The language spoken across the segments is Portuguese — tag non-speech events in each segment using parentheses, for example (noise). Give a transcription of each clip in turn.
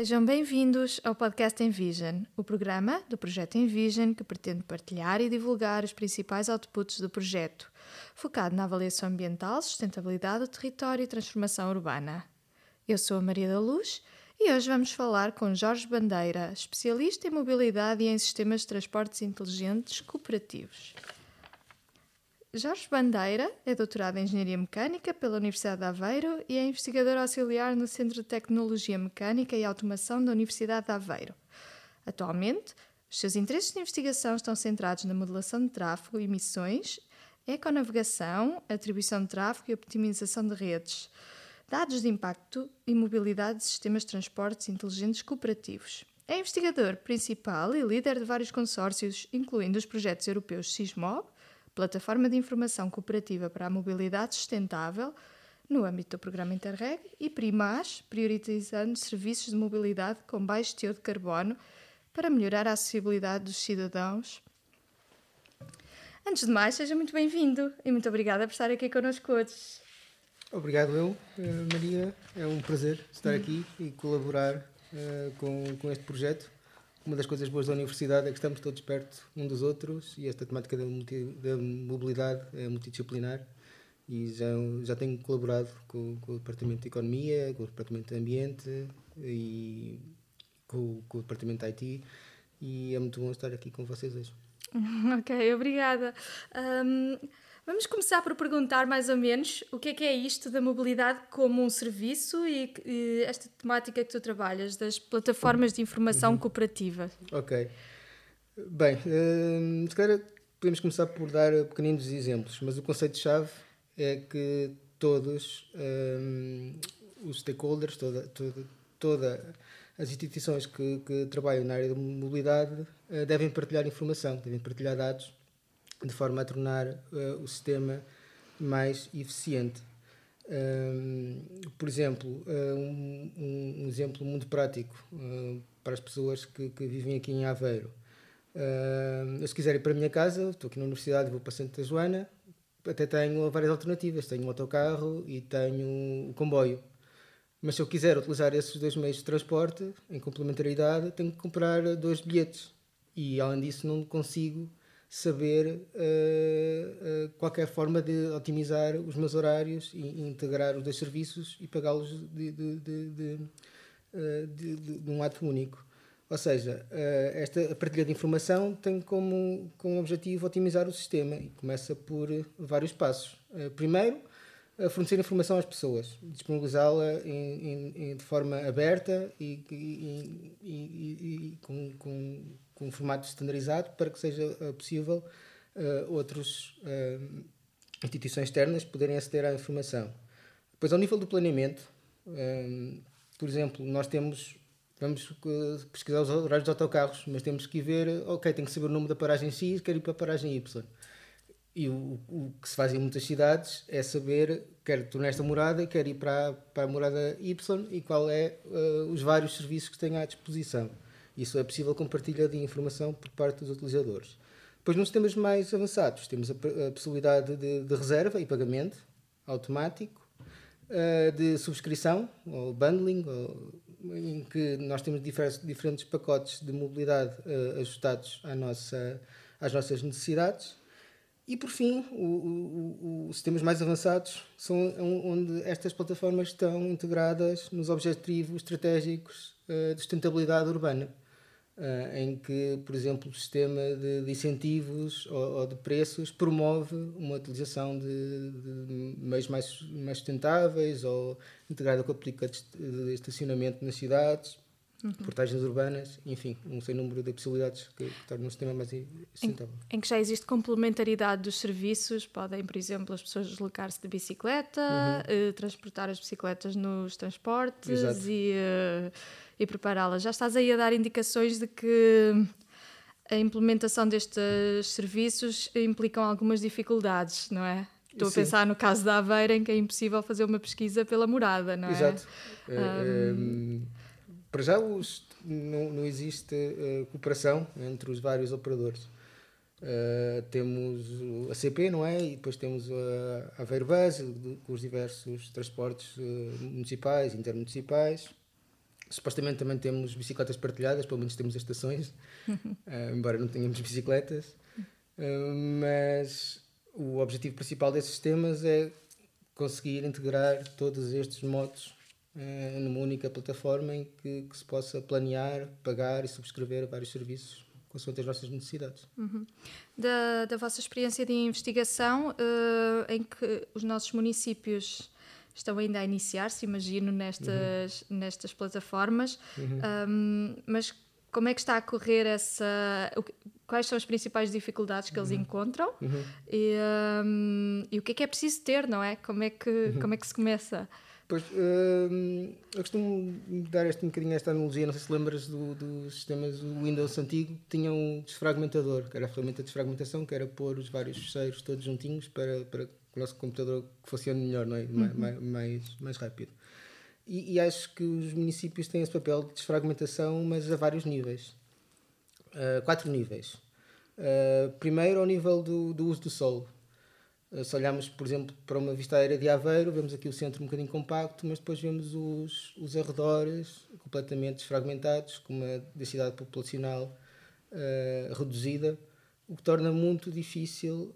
Sejam bem-vindos ao podcast Envision, o programa do projeto Envision que pretende partilhar e divulgar os principais outputs do projeto, focado na avaliação ambiental, sustentabilidade do território e transformação urbana. Eu sou a Maria da Luz e hoje vamos falar com Jorge Bandeira, especialista em mobilidade e em sistemas de transportes inteligentes cooperativos. Jorge Bandeira é doutorado em Engenharia Mecânica pela Universidade de Aveiro e é investigador auxiliar no Centro de Tecnologia Mecânica e Automação da Universidade de Aveiro. Atualmente, os seus interesses de investigação estão centrados na modelação de tráfego e emissões, econavegação, atribuição de tráfego e optimização de redes, dados de impacto e mobilidade de sistemas de transportes inteligentes cooperativos. É investigador principal e líder de vários consórcios, incluindo os projetos europeus SISMOB, Plataforma de Informação Cooperativa para a Mobilidade Sustentável, no âmbito do programa Interreg, e PRIMAS, priorizando serviços de mobilidade com baixo teor de carbono para melhorar a acessibilidade dos cidadãos. Antes de mais, seja muito bem-vindo e muito obrigada por estar aqui connosco hoje. Obrigado, eu, eh, Maria. É um prazer estar aqui e colaborar uh, com, com este projeto uma das coisas boas da universidade é que estamos todos perto um dos outros e esta temática da, multi, da mobilidade é multidisciplinar e já, já tenho colaborado com, com, o Departamento de Economia, com o Departamento de Ambiente e com, com o Departamento de IT e é muito bom estar aqui com vocês hoje. (laughs) Ok, obrigada. Um, Vamos começar por perguntar mais ou menos o que é que é isto da mobilidade como um serviço e, e esta temática que tu trabalhas, das plataformas de informação uhum. cooperativa. Ok. Bem, uh, se calhar podemos começar por dar pequeninos exemplos, mas o conceito-chave é que todos um, os stakeholders, toda, toda, toda as instituições que, que, trabalham na área da mobilidade uh, devem partilhar informação, devem partilhar dados de forma a tornar uh, o sistema mais eficiente. Um, por exemplo, uh, um, um, exemplo muito prático uh, para as pessoas que, que, vivem aqui em Aveiro. Uh, se quiser ir para a minha casa, estou aqui na universidade e vou para Santa Joana, até tenho várias alternativas. Tenho o autocarro e tenho o comboio. Mas se eu quiser utilizar esses dois meios de transporte, em complementaridade, tenho que comprar dois bilhetes. E além disso, não consigo saber uh, uh, qualquer forma de otimizar os meus horários e, integrar os dois serviços e pagá-los de, de, de, uh, de, de, um ato único. Ou seja, esta partilha de informação tem como, como objetivo otimizar o sistema e começa por vários passos. primeiro, fornecer informação às pessoas, disponibilizá-la de forma aberta e, e, e, e com, com com um formato standardizado para que seja uh, possível uh, outras uh, instituições externas poderem aceder à informação. Depois, ao nível do planeamento, por exemplo, nós temos vamos pesquisar os horários dos autocarros, mas temos que ver, ok, tem que saber o nome da paragem X, quero ir para a paragem Y. E o, o que se faz em muitas cidades é saber, quero estou nesta morada, quero ir para, para a morada Y e qual é uh, os vários serviços que tenho à disposição. Isso é possível com partilha de informação por parte dos utilizadores. Depois, nos sistemas mais avançados, temos a, a possibilidade de, de, reserva e pagamento automático, uh, de subscrição ou bundling, ou, em que nós temos diferentes, diferentes pacotes de mobilidade uh, ajustados à nossa, às nossas necessidades. E por fim, os sistemas mais avançados são onde estas plataformas estão integradas nos objetivos estratégicos uh, de sustentabilidade urbana. Uh, em que, por exemplo, o sistema de, de incentivos ou, ou, de preços promove uma utilização de, de, meios mais, mais sustentáveis ou integrada com a política de estacionamento nas cidades, uhum. portagens urbanas, enfim, um sem número de possibilidades que, que tornam o sistema mais sustentável. Em, em, que já existe complementaridade dos serviços, podem, por exemplo, as pessoas deslocar-se de bicicleta, uhum. uh, transportar as bicicletas nos transportes Exato. e... Uh, e prepará-las. Já estás aí a dar indicações de que a implementação destes serviços implicam algumas dificuldades, não é? Estou a pensar no caso da Aveira, em que é impossível fazer uma pesquisa pela morada, não é? Exato. Um... É, é, para já os, não, não existe uh, cooperação entre os vários operadores. Uh, temos a CP, não é? E depois temos a Aveiro Bus, com os diversos transportes uh, municipais, intermunicipais Supostamente também temos bicicletas partilhadas, pelo menos temos as estações, uh, (laughs) embora não tenhamos bicicletas. Uh, mas o objetivo principal desses sistemas é conseguir integrar todos estes modos uh, numa única plataforma em que, que, se possa planear, pagar e subscrever vários serviços consoante as nossas necessidades. Uhum. Da, da vossa experiência de investigação, em que os nossos municípios estão ainda a iniciar-se, imagino, nestas, uhum. nestas plataformas. Uhum. Um, mas como é que está a correr essa. Quais são as principais dificuldades que eles uhum. encontram uhum. e, um, e, o que é que é preciso ter, não é? Como é que, uhum. como é que se começa? Pois, hum, eu costumo dar este, um bocadinho esta analogia, não sei se lembras do, dos sistemas do Windows antigo, tinha um desfragmentador, que era a ferramenta de desfragmentação, que era pôr os vários fecheiros todos juntinhos para, para que o nosso computador funcione melhor, não é? Uhum. mais, mais, mais rápido. E, e, acho que os municípios têm esse papel de desfragmentação, mas a vários níveis. Uh, quatro níveis. Uh, primeiro, ao nível do, do uso do solo. Uh, se olharmos, por exemplo, para uma vista aérea de Aveiro, vemos aqui o centro um bocadinho compacto, mas depois vemos os, os arredores completamente desfragmentados, com uma densidade populacional reduzida, o que torna muito difícil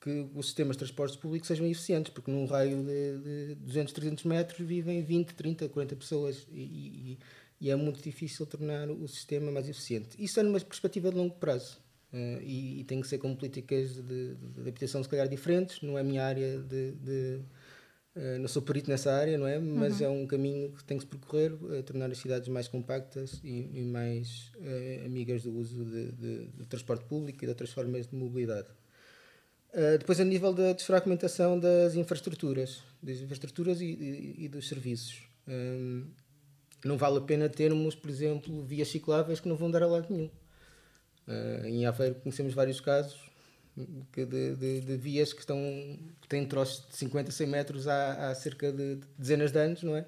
que os sistemas de transportes públicos sejam eficientes, porque num raio de, de 200, 300 metros vivem 20, 30, 40 pessoas e, e, e, é muito difícil tornar o sistema mais eficiente. Isso é numa perspectiva de longo prazo uh, e, e, tem que ser com políticas de, de, habitação se calhar diferentes, não é a minha área de... de uh, não sou perito nessa área, não é? Mas uhum. é um caminho que tem que se percorrer, uh, tornar as cidades mais compactas e, e mais amigas do uso de, de transporte público e de outras formas de mobilidade. Depois, a nível da desfragmentação das infraestruturas, das infraestruturas e, e, e dos serviços. Um, não vale a pena termos, por exemplo, vias cicláveis que não vão dar a lado nenhum. Uh, em Aveiro conhecemos vários casos de, de, de, vias que, estão, que têm troços de 50, 100 metros há, há cerca de dezenas de anos, não é?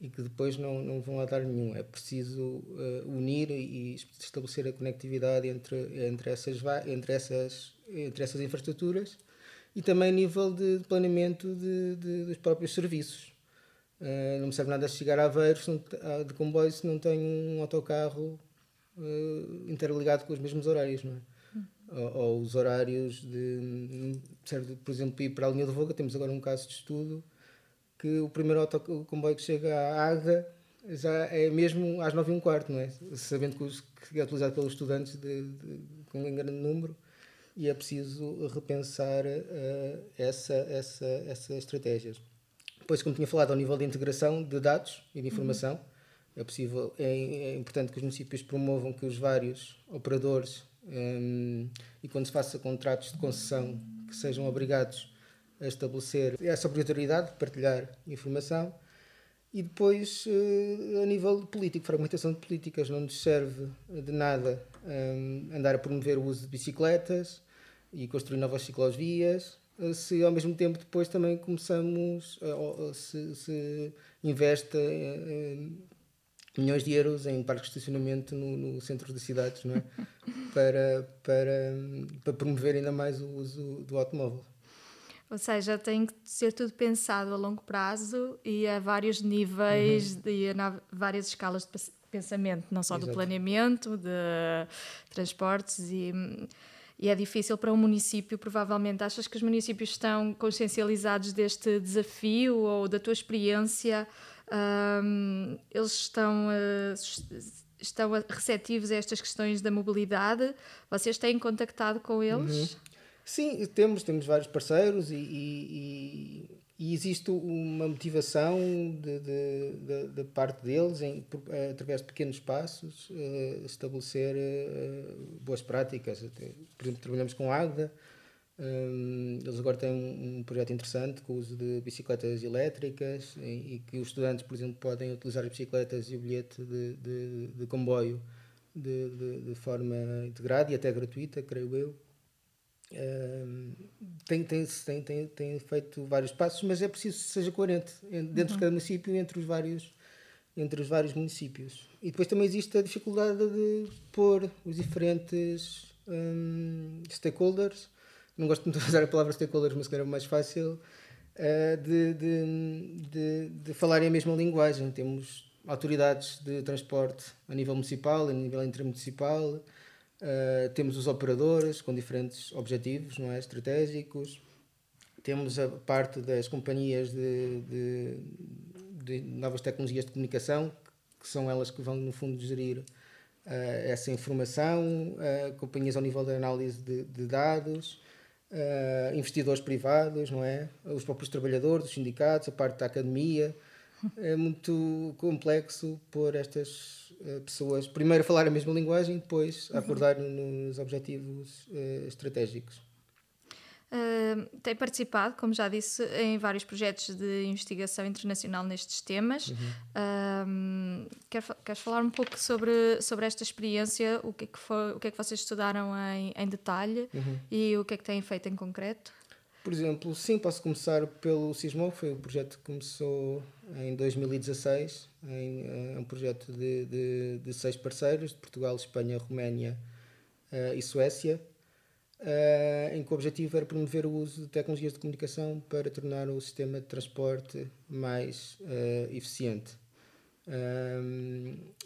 E que depois não, não vão a dar nenhum. É preciso uh, unir e estabelecer a conectividade entre, entre, essas, entre essas entre essas infraestruturas e também a nível de planeamento de, de dos próprios serviços. Uh, não me serve nada chegar a Aveiro de comboio se não tenho um autocarro uh, interligado com os mesmos horários, não é? Ou, ou, os horários de. Por exemplo, ir para a linha de Voga, temos agora um caso de estudo que o primeiro autocomboio que chega à Águeda já é mesmo às 9 e um quarto, não é? Sabendo que é utilizado pelos estudantes de, de, com um grande número e é preciso repensar uh, essa, essa, essas estratégias. Depois, como tinha falado, ao nível de integração de dados e de informação, uhum. É possível, é, é, importante que os municípios promovam que os vários operadores um, e quando se faça contratos de concessão que sejam obrigados a estabelecer essa obrigatoriedade de partilhar informação. E depois, uh, a nível político, fragmentação de políticas, não nos serve de nada um, andar a promover o uso de bicicletas, e construir novas ciclovias, eh, se ao mesmo tempo depois também começamos, a, se, se investe milhões de euros em parques de estacionamento no, no centro das cidades, não é? (laughs) para, para, para promover ainda mais o uso do automóvel. Ou seja, tem que ser tudo pensado a longo prazo e a vários níveis uhum. e a várias escalas de pensamento, não só Exato. do planeamento, de transportes e e é difícil para um município, provavelmente. Achas que os municípios estão consciencializados deste desafio ou da tua experiência? Um, eles estão, uh, estão receptivos a estas questões da mobilidade? Vocês têm contactado com eles? Uhum. Sim, temos, temos vários parceiros e, e, e existe uma motivação da de, parte deles em, eh, através de pequenos passos uh, estabelecer uh, boas práticas por exemplo trabalhamos com a Agda um, eles agora têm um, um, projeto interessante com o uso de bicicletas elétricas e, e, que os estudantes por exemplo podem utilizar as bicicletas e o bilhete de, de, de comboio de, de forma integrada e até gratuita creio eu tem, tem, tem, tem, tem feito vários passos, mas é preciso que seja coerente dentro uhum. de cada município e entre os vários entre os vários municípios. E depois também existe a dificuldade de pôr os diferentes um, stakeholders. Não gosto muito de usar a palavra stakeholders, mas era mais fácil. uh, de, de, de, de falarem a mesma linguagem. Temos autoridades de transporte a nível municipal, a nível intermunicipal, uh, temos os operadores com diferentes objetivos não é, estratégicos, temos a parte das companhias de, de, de novas tecnologias de comunicação, que são elas que vão, no fundo, gerir uh, essa informação, uh, companhias ao nível da análise de, de dados, uh, investidores privados, não é? Os próprios trabalhadores, os sindicatos, a parte da academia. É muito complexo pôr estas pessoas primeiro a falar a mesma linguagem, depois a acordar nos objetivos estratégicos. Uh, tem participado, como já disse, em vários projetos de investigação internacional nestes temas. Uhum. Quer, queres falar um pouco sobre, sobre esta experiência? O que é que, foi, o que, é que vocês estudaram em, em detalhe uhum. e o que é que têm feito em concreto? Por exemplo, sim, posso começar pelo Sismo, foi o projeto que começou em 2016. Em, é um projeto de, de, de seis parceiros, de Portugal, Espanha, Roménia uh, e Suécia uh, em que o objetivo era promover o uso de tecnologias de comunicação para tornar o sistema de transporte mais uh, eficiente.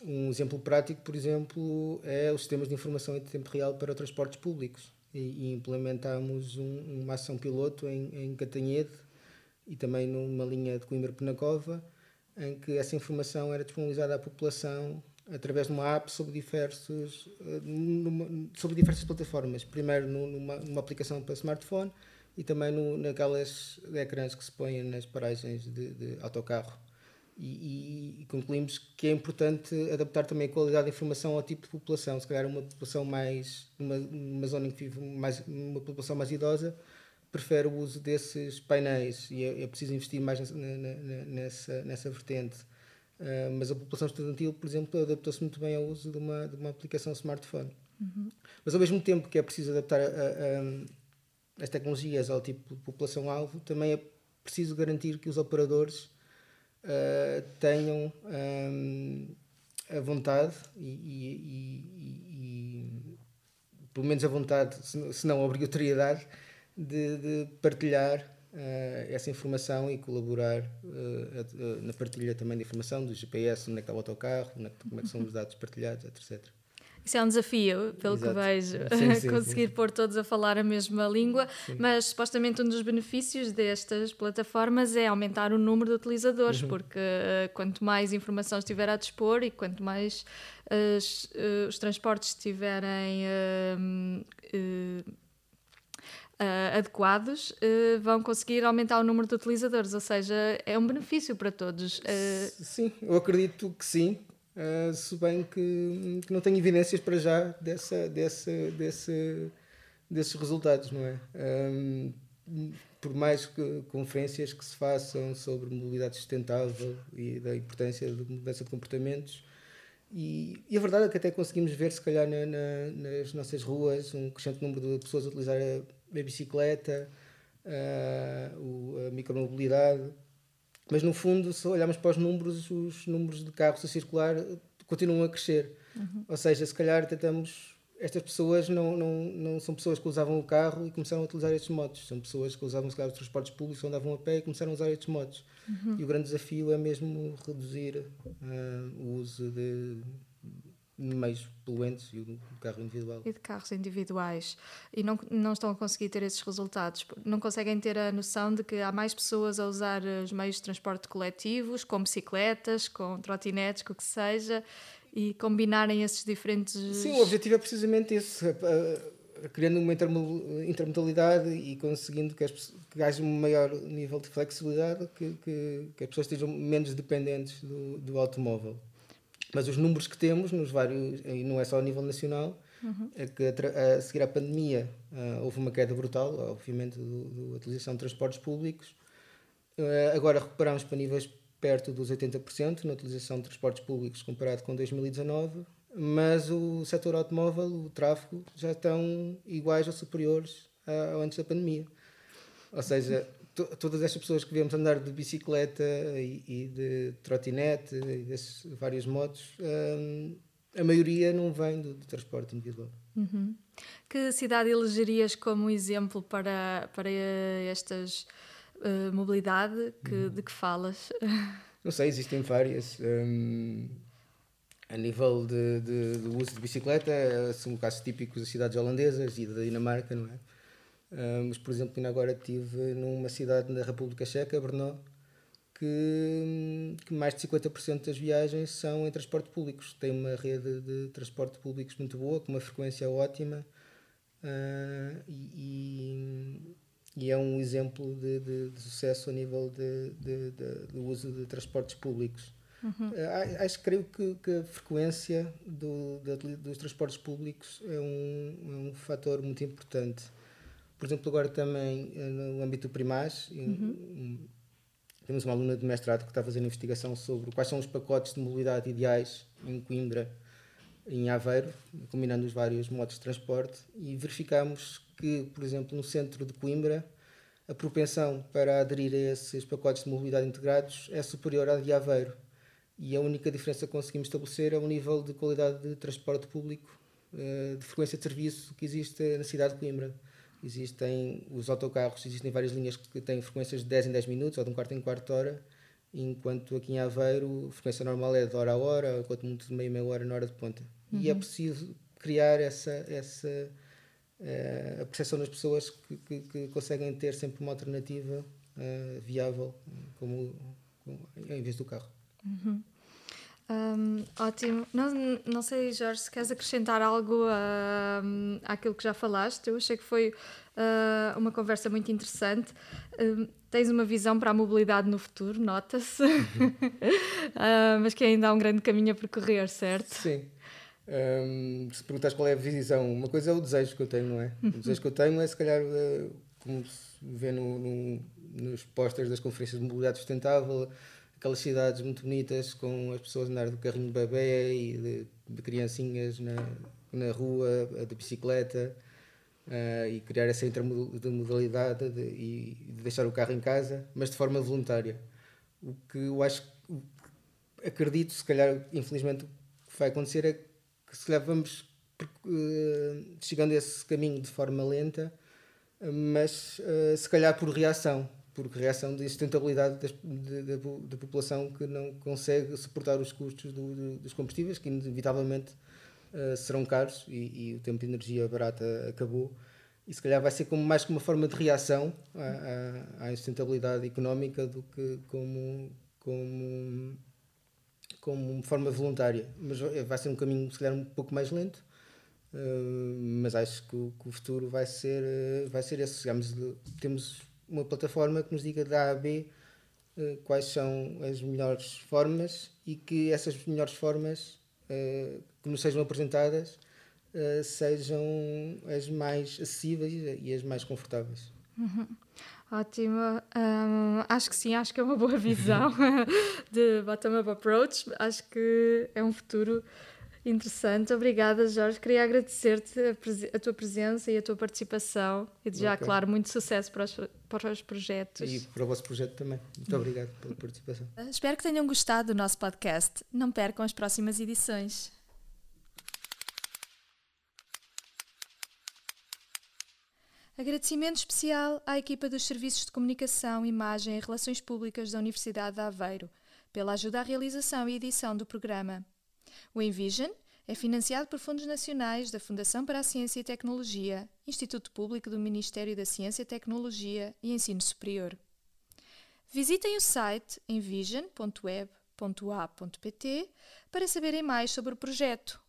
Um exemplo prático, por exemplo, é os sistemas de informação em tempo real para transportes públicos. E, implementámos um, uma ação piloto em, em Catanhede e também numa linha de Coimbra-Penacova, em que essa informação era disponibilizada à população através de uma app sobre, diversos, eh, numa, sobre diversas plataformas. Primeiro numa, numa aplicação para smartphone e também no, naquelas ecrãs que se põem nas paragens de, de autocarro. E, e, concluímos que é importante adaptar também a qualidade da informação ao tipo de população. Se calhar uma população mais, uma, uma zona em que vive mais, uma população mais idosa, prefere o uso desses painéis e é, é preciso investir mais nessa, nessa, nessa vertente. Uh, mas a população estudantil, por exemplo, adaptou-se muito bem ao uso de uma, de uma aplicação smartphone. Uhum. Mas ao mesmo tempo que é preciso adaptar a, a, as tecnologias ao tipo de população-alvo, também é preciso garantir que os operadores uh, tenham um, a vontade e, e, e, e, pelo menos a vontade, se não a obrigatoriedade, de, de partilhar uh, essa informação e colaborar uh, na partilha também da informação do GPS, onde é que está o autocarro, é que, como é que são os dados partilhados, etc. Isso é um desafio, pelo Exato. que vejo, sim, sim, (laughs) conseguir sim. pôr todos a falar a mesma língua, mas supostamente um dos benefícios destas plataformas é aumentar o número de utilizadores, uhum. porque uh, quanto mais informação estiver a dispor e quanto mais uh, os transportes estiverem uh, adequados, uh, vão conseguir aumentar o número de utilizadores, ou seja, é um benefício para todos. Uh... Sim, eu acredito que sim, se bem que, que, não tenho evidências para já dessa, dessa, desse, desses resultados, não é? Um, por mais que conferências que se façam sobre mobilidade sustentável e da importância da mudança de comportamentos, e, e, a verdade é que até conseguimos ver, se calhar, na, na, nas nossas ruas, um crescente número de pessoas a utilizar a a bicicleta, uh, a micromobilidade. Mas no fundo, se olharmos para os números, os números de carros a circular continuam a crescer. Uhum. Ou seja, se calhar tentamos. Estas pessoas não, não, não são pessoas que usavam o carro e começaram a utilizar estes modos. São pessoas que usavam se calhar, os transportes públicos, andavam a pé e começaram a usar estes modos. Uhum. E o grande desafio é mesmo reduzir uh, o uso de, meios poluentes e o carro individual. E de carros individuais. E não, não estão a conseguir ter esses resultados. Não conseguem ter a noção de que há mais pessoas a usar os meios de transporte coletivos, com bicicletas, com trotinetes, com o que seja, e combinarem esses diferentes. Sim, o objetivo é precisamente esse. Criando uma intermodalidade e conseguindo que, as, que haja um maior nível de flexibilidade, que, que, que as pessoas estejam menos dependentes do, do automóvel. Mas os números que temos, nos vários, e não é só a nível nacional, uhum. é que a, a, seguir à pandemia uh, houve uma queda brutal, obviamente, da utilização de transportes públicos. Uh, agora recuperamos para níveis perto dos 80% na utilização de transportes públicos comparado com 2019, mas o setor automóvel, o tráfego, já estão iguais ou superiores ao antes da pandemia. Ou seja, todas estas pessoas que vemos andar de bicicleta e, e de trotinete e desses vários modos, hum, a maioria não vem do, do transporte individual. Uhum. Que cidade elegerias como exemplo para, para estas uh, mobilidade que, uhum. de que falas? (laughs) Não sei, existem várias. Um, a nível de, de, do uso de bicicleta, são casos típicos das cidades holandesas e da Dinamarca, não é? Uh, mas, por exemplo, ainda agora estive numa cidade na República Checa, Brno, que, que, mais de 50% das viagens são em transporte públicos. Tem uma rede de transporte públicos muito boa, com uma frequência ótima uh, e, e, é um exemplo de, de, de sucesso a nível de, do uso de transportes públicos. Uhum. Uh, acho que creio que, que a frequência do, dos transportes públicos é um, é um fator muito importante por exemplo, agora também eh, no âmbito do Primaz, uhum. temos uma aluna de mestrado que está fazendo investigação sobre quais são os pacotes de mobilidade ideais em Coimbra, em Aveiro, combinando os vários modos de transporte, e verificamos que, por exemplo, no centro de Coimbra, a propensão para aderir a esses pacotes de mobilidade integrados é superior à de Aveiro. E a única diferença que conseguimos estabelecer é o nível de qualidade de transporte público, eh, de frequência de serviço que existe na cidade de Coimbra. Existem os autocarros, existem várias linhas que têm frequências de 10 em 10 minutos ou de um quarto em quarto hora, enquanto aqui em Aveiro a frequência normal é de hora a hora, quanto muito de meia, meia hora na hora de ponta. Uhum. E é uhum. preciso criar essa, essa uh, a percepção nas pessoas que, que, que, conseguem ter sempre uma alternativa uh, viável como, como, em vez do carro. Uhum. Um, ótimo. Não, não sei, Jorge, se queres acrescentar algo uh, àquilo que já falaste. Eu achei que foi uh, uma conversa muito interessante. Uh, tens uma visão para a mobilidade no futuro, nota-se, (laughs) ah, mas que ainda há um grande caminho a percorrer, certo? Sim. Um, se perguntas qual é a visão, uma coisa é o desejo que eu tenho, não é? O desejo que eu tenho é, se calhar, como se vê no, no, nos posters das conferências de mobilidade sustentável aquelas cidades muito bonitas com as pessoas andar do carrinho de bebê e de, de criancinhas na, na rua, de bicicleta uh, e criar essa intermodalidade de, e de deixar o carro em casa, mas de forma voluntária. O que eu acho, acredito, se calhar, infelizmente, o que vai acontecer é que se calhar vamos uh, chegando a esse caminho de forma lenta, mas uh, se calhar por reação por reação de sustentabilidade da população que não consegue suportar os custos do, do, dos combustíveis, que inevitavelmente uh, serão caros e, e, o tempo de energia barata acabou. E se calhar vai ser como, mais como uma forma de reação à, à, à insustentabilidade económica do que como, como, como forma voluntária. Mas vai ser um caminho, se calhar, um pouco mais lento. Uh, mas acho que o, que o, futuro vai ser, uh, vai ser esse. Temos uma plataforma que nos diga da A a B uh, quais são as melhores formas e que essas melhores formas uh, que nos sejam apresentadas uh, sejam as mais acessíveis e as mais confortáveis. Uhum. Ótimo. Um, acho que sim, acho que é uma boa (laughs) visão (laughs) de bottom-up approach. Acho que é um futuro Interessante, obrigada Jorge. Queria agradecer-te a, a, tua presença e a tua participação e já, okay. claro, muito sucesso para os, para os projetos. E para o vosso projeto também. Muito obrigado pela participação. Ah, espero que tenham gostado do nosso podcast. Não percam as próximas edições. Agradecimento especial à equipa dos Serviços de Comunicação, Imagem e Relações Públicas da Universidade de Aveiro pela ajuda à realização e edição do programa. O Envision é financiado por fundos nacionais da Fundação para a Ciência e Tecnologia, Instituto Público do Ministério da Ciência, Tecnologia e Ensino Superior. Visitem o site envision.web.a.pt para saberem mais sobre o projeto